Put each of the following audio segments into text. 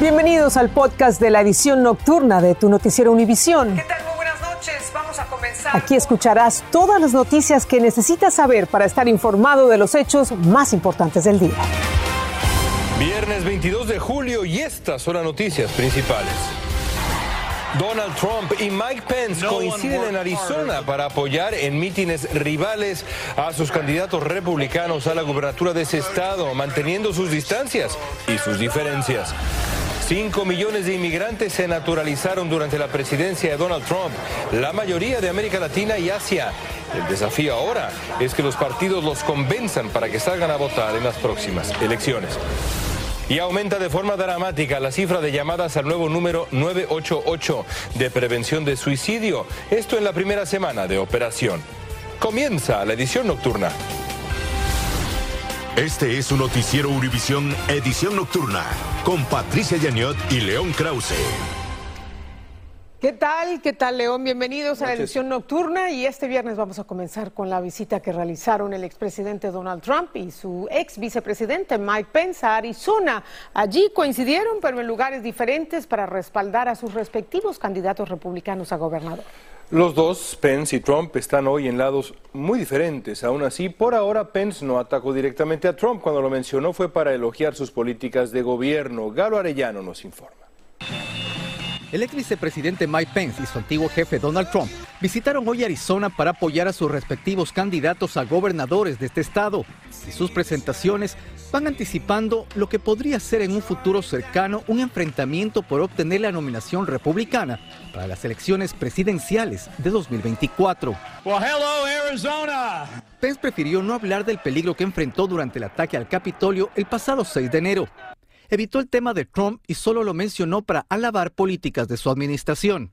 Bienvenidos al podcast de la edición nocturna de tu noticiero Univisión. ¿Qué tal? Muy buenas noches. Vamos a comenzar. Aquí escucharás todas las noticias que necesitas saber para estar informado de los hechos más importantes del día. Viernes 22 de julio y estas son las noticias principales. Donald Trump y Mike Pence coinciden en Arizona para apoyar en mítines rivales a sus candidatos republicanos a la gubernatura de ese estado, manteniendo sus distancias y sus diferencias. Cinco millones de inmigrantes se naturalizaron durante la presidencia de Donald Trump, la mayoría de América Latina y Asia. El desafío ahora es que los partidos los convenzan para que salgan a votar en las próximas elecciones. Y aumenta de forma dramática la cifra de llamadas al nuevo número 988 de prevención de suicidio. Esto en la primera semana de operación. Comienza la edición nocturna. Este es su noticiero Univisión Edición Nocturna con Patricia Yaniot y León Krause. ¿Qué tal? ¿Qué tal, León? Bienvenidos a la edición nocturna y este viernes vamos a comenzar con la visita que realizaron el expresidente Donald Trump y su ex vicepresidente Mike Pence a Arizona. Allí coincidieron, pero en lugares diferentes, para respaldar a sus respectivos candidatos republicanos a gobernador. Los dos, Pence y Trump, están hoy en lados muy diferentes. Aún así, por ahora, Pence no atacó directamente a Trump. Cuando lo mencionó fue para elogiar sus políticas de gobierno. Galo Arellano nos informa. El ex vicepresidente Mike Pence y su antiguo jefe Donald Trump visitaron hoy Arizona para apoyar a sus respectivos candidatos a gobernadores de este estado. Y sus presentaciones van anticipando lo que podría ser en un futuro cercano un enfrentamiento por obtener la nominación republicana para las elecciones presidenciales de 2024. Pence prefirió no hablar del peligro que enfrentó durante el ataque al Capitolio el pasado 6 de enero evitó el tema de Trump y solo lo mencionó para alabar políticas de su administración.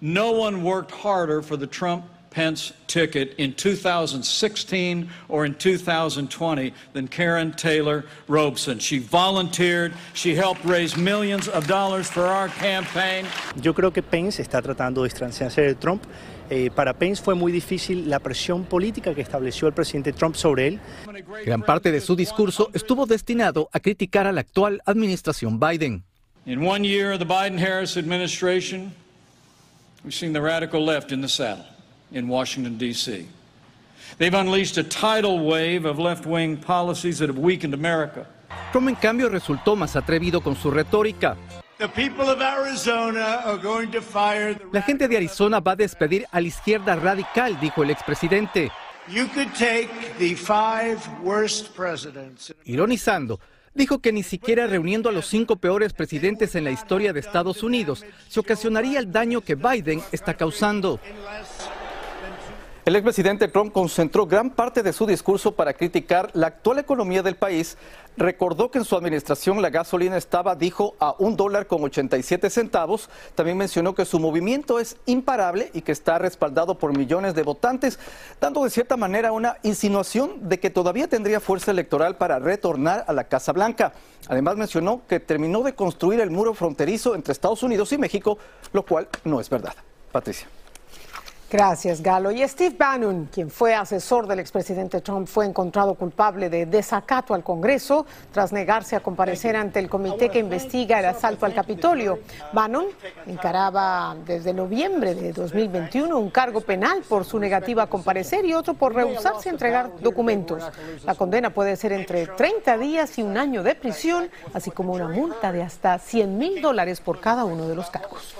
No one worked harder for the Trump Pence ticket in 2016 or in 2020 than Karen Taylor Robeson. She volunteered, she helped raise millions of dollars for our campaign. Yo creo que Pence está tratando de distanciarse de Trump eh, para Pence fue muy difícil la presión política que estableció el presidente Trump sobre él. Gran parte de su discurso estuvo destinado a criticar a la actual administración Biden. In one year of the Biden-Harris administration, we've seen the radical left in the saddle in Washington, D.C. They've unleashed a tidal wave of left-wing policies that have weakened America. Trump, en cambio, resultó más atrevido con su retórica. La gente de Arizona va a despedir a la izquierda radical, dijo el expresidente. Ironizando, dijo que ni siquiera reuniendo a los cinco peores presidentes en la historia de Estados Unidos se ocasionaría el daño que Biden está causando. El expresidente Trump concentró gran parte de su discurso para criticar la actual economía del país. Recordó que en su administración la gasolina estaba, dijo, a un dólar con 87 centavos. También mencionó que su movimiento es imparable y que está respaldado por millones de votantes, dando de cierta manera una insinuación de que todavía tendría fuerza electoral para retornar a la Casa Blanca. Además mencionó que terminó de construir el muro fronterizo entre Estados Unidos y México, lo cual no es verdad. Patricia. Gracias, Galo. Y Steve Bannon, quien fue asesor del expresidente Trump, fue encontrado culpable de desacato al Congreso tras negarse a comparecer ante el comité que investiga el asalto al Capitolio. Bannon encaraba desde noviembre de 2021 un cargo penal por su negativa a comparecer y otro por rehusarse a entregar documentos. La condena puede ser entre 30 días y un año de prisión, así como una multa de hasta 100 mil dólares por cada uno de los cargos.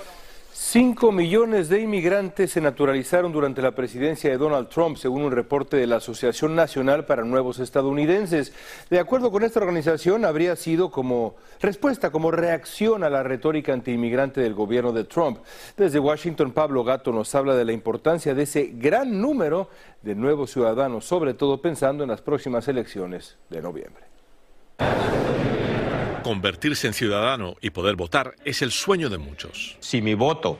Cinco millones de inmigrantes se naturalizaron durante la presidencia de Donald Trump, según un reporte de la Asociación Nacional para Nuevos Estadounidenses. De acuerdo con esta organización, habría sido como respuesta, como reacción a la retórica antiinmigrante del gobierno de Trump. Desde Washington, Pablo Gato nos habla de la importancia de ese gran número de nuevos ciudadanos, sobre todo pensando en las próximas elecciones de noviembre. Convertirse en ciudadano y poder votar es el sueño de muchos. Si mi voto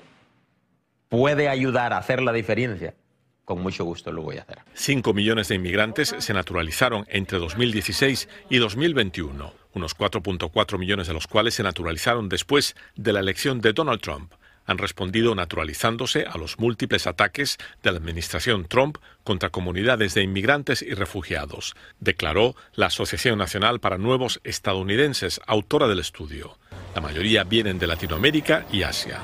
puede ayudar a hacer la diferencia, con mucho gusto lo voy a hacer. Cinco millones de inmigrantes se naturalizaron entre 2016 y 2021, unos 4.4 millones de los cuales se naturalizaron después de la elección de Donald Trump han respondido naturalizándose a los múltiples ataques de la administración Trump contra comunidades de inmigrantes y refugiados, declaró la Asociación Nacional para Nuevos Estadounidenses, autora del estudio. La mayoría vienen de Latinoamérica y Asia.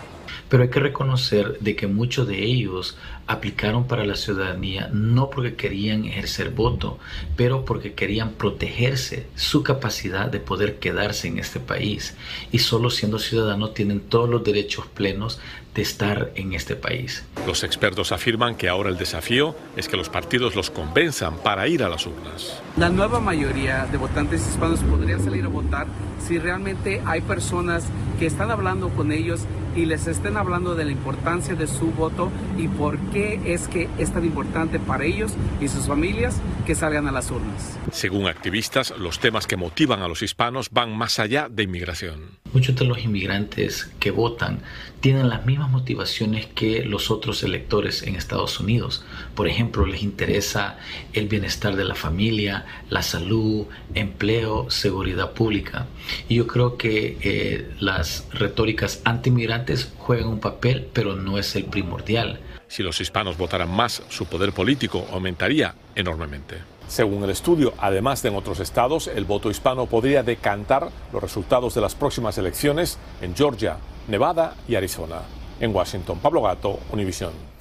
Pero hay que reconocer de que muchos de ellos aplicaron para la ciudadanía no porque querían ejercer voto, pero porque querían protegerse su capacidad de poder quedarse en este país. Y solo siendo ciudadanos tienen todos los derechos plenos de estar en este país. Los expertos afirman que ahora el desafío es que los partidos los convenzan para ir a las urnas. La nueva mayoría de votantes hispanos podrían salir a votar si realmente hay personas que están hablando con ellos y les estén hablando de la importancia de su voto y por qué es que es tan importante para ellos y sus familias que salgan a las urnas. Según activistas, los temas que motivan a los hispanos van más allá de inmigración. Muchos de los inmigrantes que votan tienen las mismas motivaciones que los otros electores en Estados Unidos. Por ejemplo, les interesa el bienestar de la familia, la salud, empleo, seguridad pública. Y yo creo que eh, las retóricas anti-inmigrantes juegan un papel, pero no es el primordial. Si los hispanos votaran más, su poder político aumentaría enormemente. Según el estudio, además de en otros estados, el voto hispano podría decantar los resultados de las próximas elecciones en Georgia, Nevada y Arizona. En Washington, Pablo Gato, Univisión.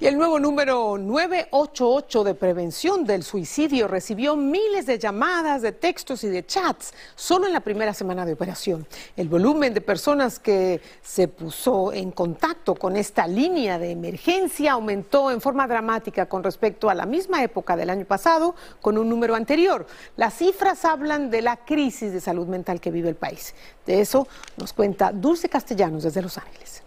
Y el nuevo número 988 de prevención del suicidio recibió miles de llamadas, de textos y de chats solo en la primera semana de operación. El volumen de personas que se puso en contacto con esta línea de emergencia aumentó en forma dramática con respecto a la misma época del año pasado con un número anterior. Las cifras hablan de la crisis de salud mental que vive el país. De eso nos cuenta Dulce Castellanos desde Los Ángeles.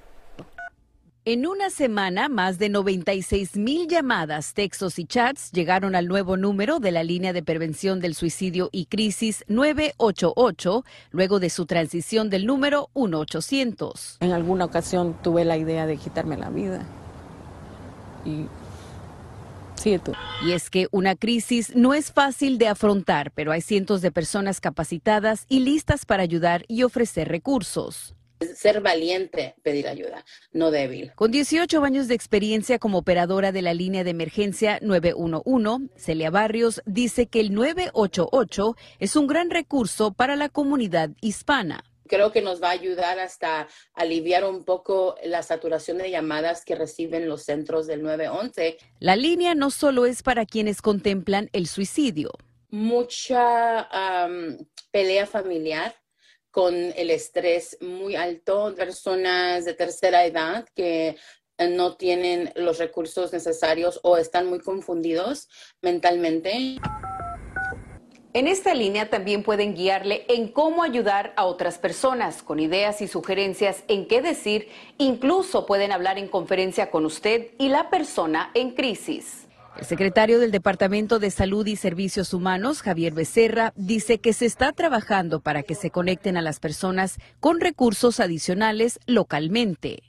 En una semana, más de 96 mil llamadas, textos y chats llegaron al nuevo número de la línea de prevención del suicidio y crisis 988, luego de su transición del número 1800. En alguna ocasión tuve la idea de quitarme la vida. Y y es que una crisis no es fácil de afrontar, pero hay cientos de personas capacitadas y listas para ayudar y ofrecer recursos ser valiente, pedir ayuda, no débil. Con 18 años de experiencia como operadora de la línea de emergencia 911, Celia Barrios dice que el 988 es un gran recurso para la comunidad hispana creo que nos va a ayudar hasta aliviar un poco la saturación de llamadas que reciben los centros del 911. La línea no solo es para quienes contemplan el suicidio. Mucha pelea familiar con el estrés muy alto, personas de tercera edad que eh, no tienen los recursos necesarios o están muy confundidos mentalmente. En esta línea también pueden guiarle en cómo ayudar a otras personas con ideas y sugerencias en qué decir. Incluso pueden hablar en conferencia con usted y la persona en crisis. El secretario del Departamento de Salud y Servicios Humanos, Javier Becerra, dice que se está trabajando para que se conecten a las personas con recursos adicionales localmente.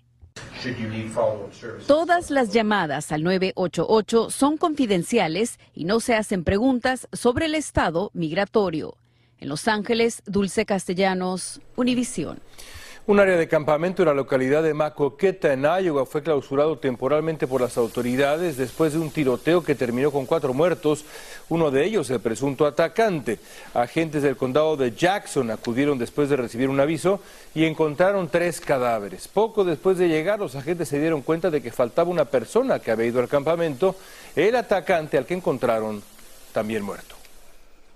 Todas las llamadas al 988 son confidenciales y no se hacen preguntas sobre el estado migratorio. En Los Ángeles, Dulce Castellanos, Univisión. Un área de campamento en la localidad de Macoqueta, en Iowa, fue clausurado temporalmente por las autoridades después de un tiroteo que terminó con cuatro muertos, uno de ellos el presunto atacante. Agentes del condado de Jackson acudieron después de recibir un aviso y encontraron tres cadáveres. Poco después de llegar, los agentes se dieron cuenta de que faltaba una persona que había ido al campamento, el atacante al que encontraron también muerto.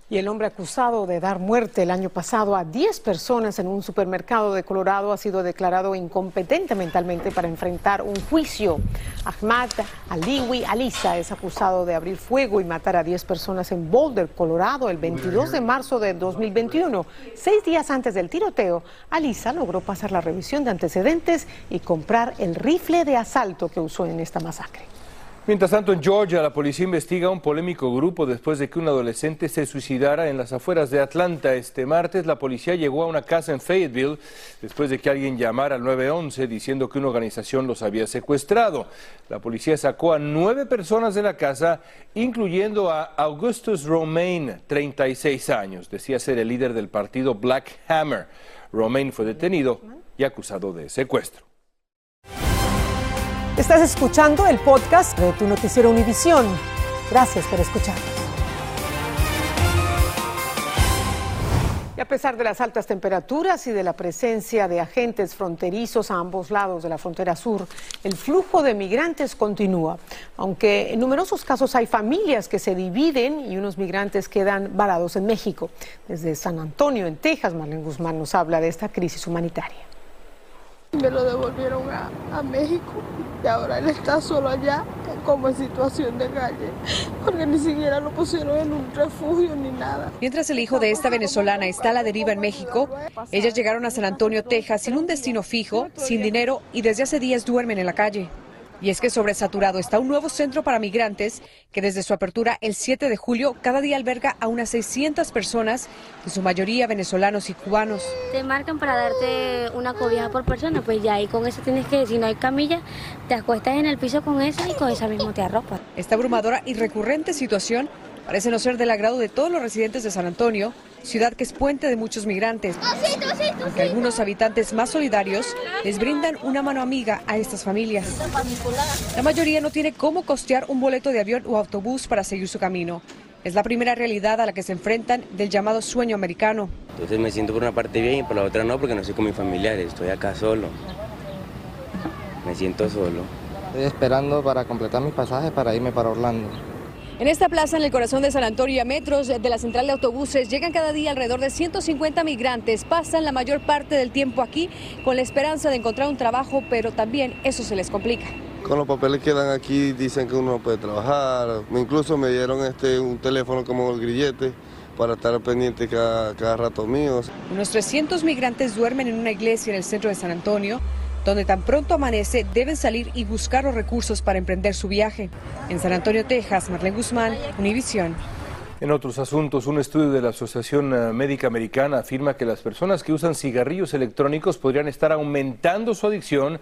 Y el hombre acusado de dar muerte el año pasado a 10 personas en un supermercado de Colorado ha sido declarado incompetente mentalmente para enfrentar un juicio. Ahmad Aliwi Alisa es acusado de abrir fuego y matar a 10 personas en Boulder, Colorado, el 22 de marzo de 2021. Seis días antes del tiroteo, Alisa logró pasar la revisión de antecedentes y comprar el rifle de asalto que usó en esta masacre. Mientras tanto, en Georgia, la policía investiga un polémico grupo después de que un adolescente se suicidara en las afueras de Atlanta. Este martes, la policía llegó a una casa en Fayetteville después de que alguien llamara al 911 diciendo que una organización los había secuestrado. La policía sacó a nueve personas de la casa, incluyendo a Augustus Romaine, 36 años. Decía ser el líder del partido Black Hammer. Romaine fue detenido y acusado de secuestro. Estás escuchando el podcast de tu noticiero Univisión. Gracias por escucharnos. Y a pesar de las altas temperaturas y de la presencia de agentes fronterizos a ambos lados de la frontera sur, el flujo de migrantes continúa. Aunque en numerosos casos hay familias que se dividen y unos migrantes quedan varados en México. Desde San Antonio, en Texas, Marlene Guzmán nos habla de esta crisis humanitaria. Me lo devolvieron a, a, México y ahora él está solo allá, como en situación de calle, porque ni siquiera lo pusieron en un refugio ni nada. Mientras el hijo de esta venezolana está a la deriva en México, ellas llegaron a San Antonio, Texas, sin un destino fijo, sin dinero y desde hace días duermen en la calle. Y es que sobresaturado está un nuevo centro para migrantes que desde su apertura el 7 de julio cada día alberga a unas 600 personas, en su mayoría venezolanos y cubanos. Te marcan para darte una cobija por persona, pues ya y con eso tienes que, si no hay camilla, te acuestas en el piso con esa y con esa mismo te arropas. Esta abrumadora y recurrente situación parece no ser del agrado de todos los residentes de San Antonio, ciudad que es puente de muchos migrantes. Aunque algunos habitantes más solidarios les brindan una mano amiga a estas familias. La mayoría no tiene cómo costear un boleto de avión o autobús para seguir su camino. Es la primera realidad a la que se enfrentan del llamado sueño americano. Entonces me siento por una parte bien y por la otra no, porque no estoy con mis familiares, estoy acá solo. Me siento solo. Estoy esperando para completar mi pasaje para irme para Orlando. En esta plaza, en el corazón de San Antonio, a metros de la central de autobuses, llegan cada día alrededor de 150 migrantes. Pasan la mayor parte del tiempo aquí con la esperanza de encontrar un trabajo, pero también eso se les complica. Con los papeles que dan aquí dicen que uno no puede trabajar. Incluso me dieron este, un teléfono como el grillete para estar pendiente cada, cada rato mío. Unos 300 migrantes duermen en una iglesia en el centro de San Antonio donde tan pronto amanece deben salir y buscar los recursos para emprender su viaje. En San Antonio, Texas, Marlene Guzmán, Univisión. En otros asuntos, un estudio de la Asociación Médica Americana afirma que las personas que usan cigarrillos electrónicos podrían estar aumentando su adicción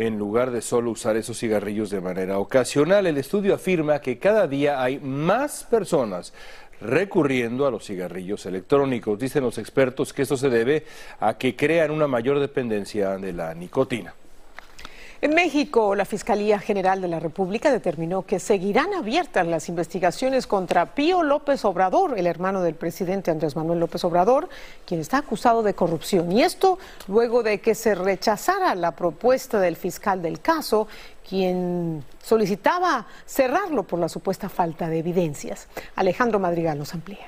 en lugar de solo usar esos cigarrillos de manera ocasional. El estudio afirma que cada día hay más personas recurriendo a los cigarrillos electrónicos. Dicen los expertos que esto se debe a que crean una mayor dependencia de la nicotina. En México, la Fiscalía General de la República determinó que seguirán abiertas las investigaciones contra Pío López Obrador, el hermano del presidente Andrés Manuel López Obrador, quien está acusado de corrupción. Y esto luego de que se rechazara la propuesta del fiscal del caso, quien solicitaba cerrarlo por la supuesta falta de evidencias. Alejandro Madrigal nos amplía.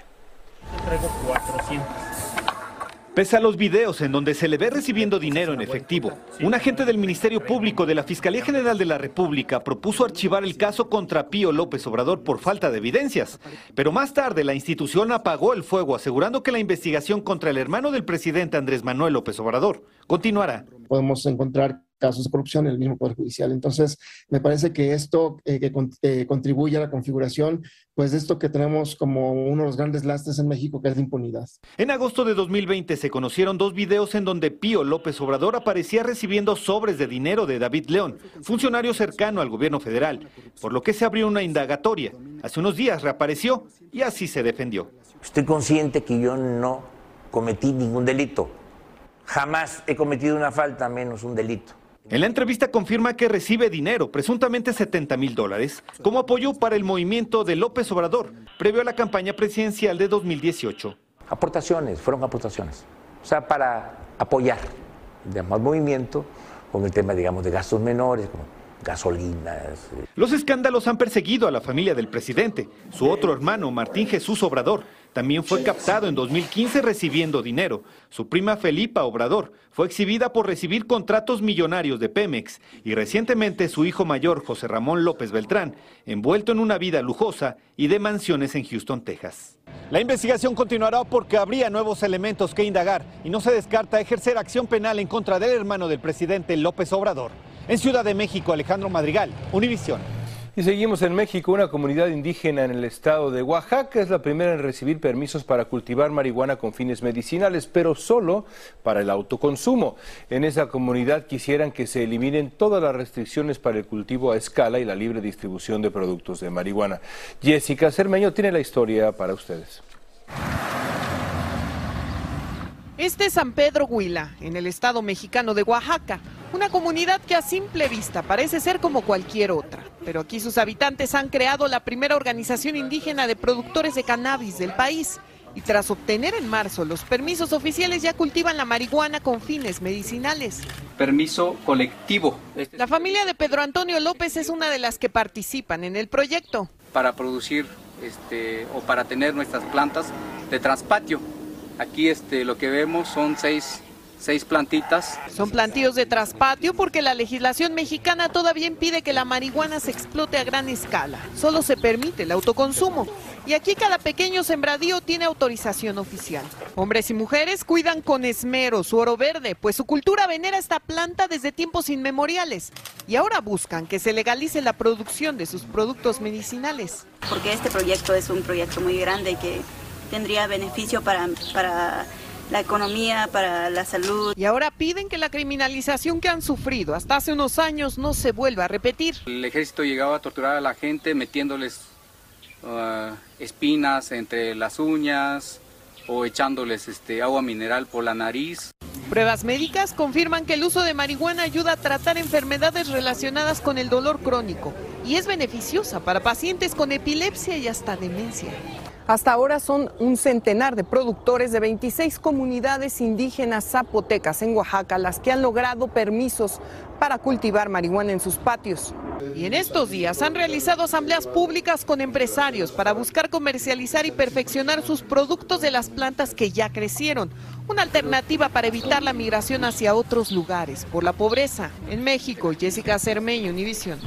Pese a los videos en donde se le ve recibiendo dinero en efectivo, un agente del Ministerio Público de la Fiscalía General de la República propuso archivar el caso contra Pío López Obrador por falta de evidencias. Pero más tarde la institución apagó el fuego asegurando que la investigación contra el hermano del presidente Andrés Manuel López Obrador continuará. Podemos encontrar casos de corrupción en el mismo Poder Judicial. Entonces, me parece que esto eh, que eh, contribuye a la configuración, pues de esto que tenemos como uno de los grandes lastres en México, que es la impunidad. En agosto de 2020 se conocieron dos videos en donde Pío López Obrador aparecía recibiendo sobres de dinero de David León, funcionario cercano al gobierno federal, por lo que se abrió una indagatoria. Hace unos días reapareció y así se defendió. Estoy consciente que yo no cometí ningún delito. Jamás he cometido una falta, menos un delito. En la entrevista confirma que recibe dinero, presuntamente 70 mil dólares, como apoyo para el movimiento de López Obrador, previo a la campaña presidencial de 2018. Aportaciones, fueron aportaciones. O sea, para apoyar, digamos, al movimiento con el tema, digamos, de gastos menores, como gasolinas. Los escándalos han perseguido a la familia del presidente. Su otro hermano, Martín Jesús Obrador, también fue captado en 2015 recibiendo dinero. Su prima Felipa Obrador fue exhibida por recibir contratos millonarios de Pemex y recientemente su hijo mayor, José Ramón López Beltrán, envuelto en una vida lujosa y de mansiones en Houston, Texas. La investigación continuará porque habría nuevos elementos que indagar y no se descarta ejercer acción penal en contra del hermano del presidente López Obrador. En Ciudad de México, Alejandro Madrigal, Univisión. Y seguimos en México. Una comunidad indígena en el estado de Oaxaca es la primera en recibir permisos para cultivar marihuana con fines medicinales, pero solo para el autoconsumo. En esa comunidad quisieran que se eliminen todas las restricciones para el cultivo a escala y la libre distribución de productos de marihuana. Jessica Cermeño tiene la historia para ustedes. Este es San Pedro Huila, en el estado mexicano de Oaxaca, una comunidad que a simple vista parece ser como cualquier otra, pero aquí sus habitantes han creado la primera organización indígena de productores de cannabis del país Y tras obtener en marzo los permisos oficiales ya cultivan la marihuana con fines medicinales. Permiso colectivo. Este la familia de Pedro Antonio López es una de las que participan en el proyecto. Para producir este, o para tener nuestras plantas de traspatio. Aquí este, lo que vemos son seis seis plantitas. Son plantíos de traspatio porque la legislación mexicana todavía impide que la marihuana se explote a gran escala. Solo se permite el autoconsumo. Y aquí cada pequeño sembradío tiene autorización oficial. Hombres y mujeres cuidan con esmero su oro verde, pues su cultura venera esta planta desde tiempos inmemoriales. Y ahora buscan que se legalice la producción de sus productos medicinales. Porque este proyecto es un proyecto muy grande que tendría beneficio para, para la economía, para la salud. Y ahora piden que la criminalización que han sufrido hasta hace unos años no se vuelva a repetir. El ejército llegaba a torturar a la gente metiéndoles uh, espinas entre las uñas o echándoles este, agua mineral por la nariz. Pruebas médicas confirman que el uso de marihuana ayuda a tratar enfermedades relacionadas con el dolor crónico y es beneficiosa para pacientes con epilepsia y hasta demencia. Hasta ahora son un centenar de productores de 26 comunidades indígenas zapotecas en Oaxaca las que han logrado permisos para cultivar marihuana en sus patios. Y en estos días han realizado asambleas públicas con empresarios para buscar comercializar y perfeccionar sus productos de las plantas que ya crecieron. Una alternativa para evitar la migración hacia otros lugares por la pobreza. En México, Jessica Cermeño, Univisión.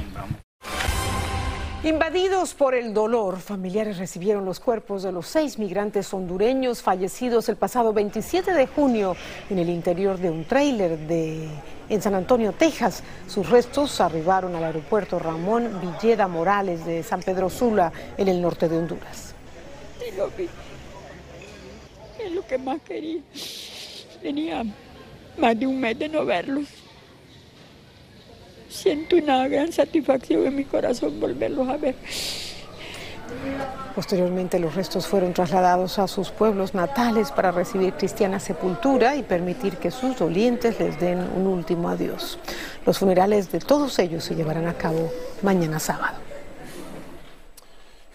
Invadidos por el dolor, familiares recibieron los cuerpos de los seis migrantes hondureños fallecidos el pasado 27 de junio en el interior de un tráiler de en San Antonio, Texas. Sus restos arribaron al aeropuerto Ramón Villeda Morales de San Pedro Sula, en el norte de Honduras. lo vi. Es lo que más quería. Tenía más de un mes de no verlos siento una gran satisfacción en mi corazón volverlos a ver. Posteriormente los restos fueron trasladados a sus pueblos natales para recibir cristiana sepultura y permitir que sus dolientes les den un último adiós. Los funerales de todos ellos se llevarán a cabo mañana sábado.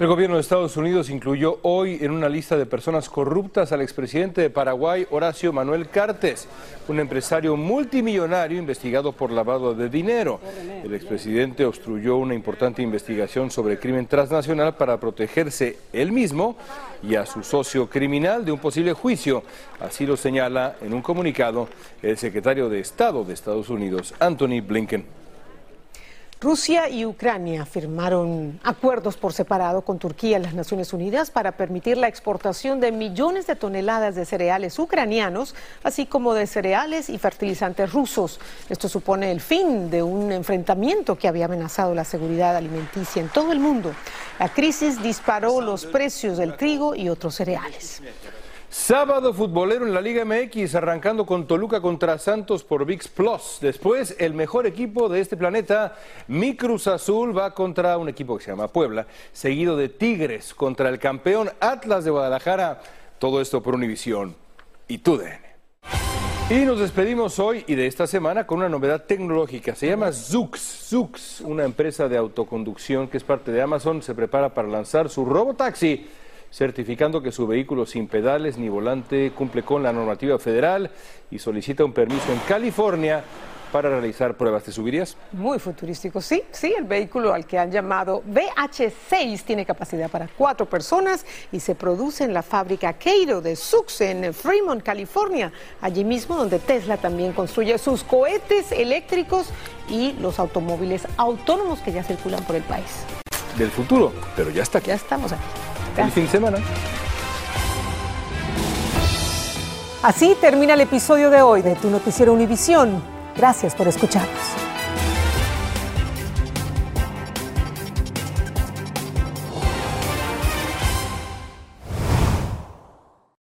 El gobierno de Estados Unidos incluyó hoy en una lista de personas corruptas al expresidente de Paraguay, Horacio Manuel Cartes, un empresario multimillonario investigado por lavado de dinero. El expresidente obstruyó una importante investigación sobre crimen transnacional para protegerse él mismo y a su socio criminal de un posible juicio. Así lo señala en un comunicado el secretario de Estado de Estados Unidos, Anthony Blinken. Rusia y Ucrania firmaron acuerdos por separado con Turquía en las Naciones Unidas para permitir la exportación de millones de toneladas de cereales ucranianos, así como de cereales y fertilizantes rusos. Esto supone el fin de un enfrentamiento que había amenazado la seguridad alimenticia en todo el mundo. La crisis disparó los precios del trigo y otros cereales. Sábado futbolero en la Liga MX, arrancando con Toluca contra Santos por VIX Plus. Después, el mejor equipo de este planeta, Mi Cruz Azul, va contra un equipo que se llama Puebla, seguido de Tigres contra el campeón Atlas de Guadalajara. Todo esto por Univisión y TUDN. Y nos despedimos hoy y de esta semana con una novedad tecnológica. Se llama Zux. Zux, una empresa de autoconducción que es parte de Amazon, se prepara para lanzar su robotaxi certificando que su vehículo sin pedales ni volante cumple con la normativa federal y solicita un permiso en California para realizar pruebas. ¿Te subirías? Muy futurístico, sí, sí. El vehículo al que han llamado VH6 tiene capacidad para cuatro personas y se produce en la fábrica Cairo de Sux en Fremont, California, allí mismo donde Tesla también construye sus cohetes eléctricos y los automóviles autónomos que ya circulan por el país. Del futuro, pero ya está aquí. Ya estamos aquí. El fin de semana. Así termina el episodio de hoy de Tu Noticiero Univisión. Gracias por escucharnos.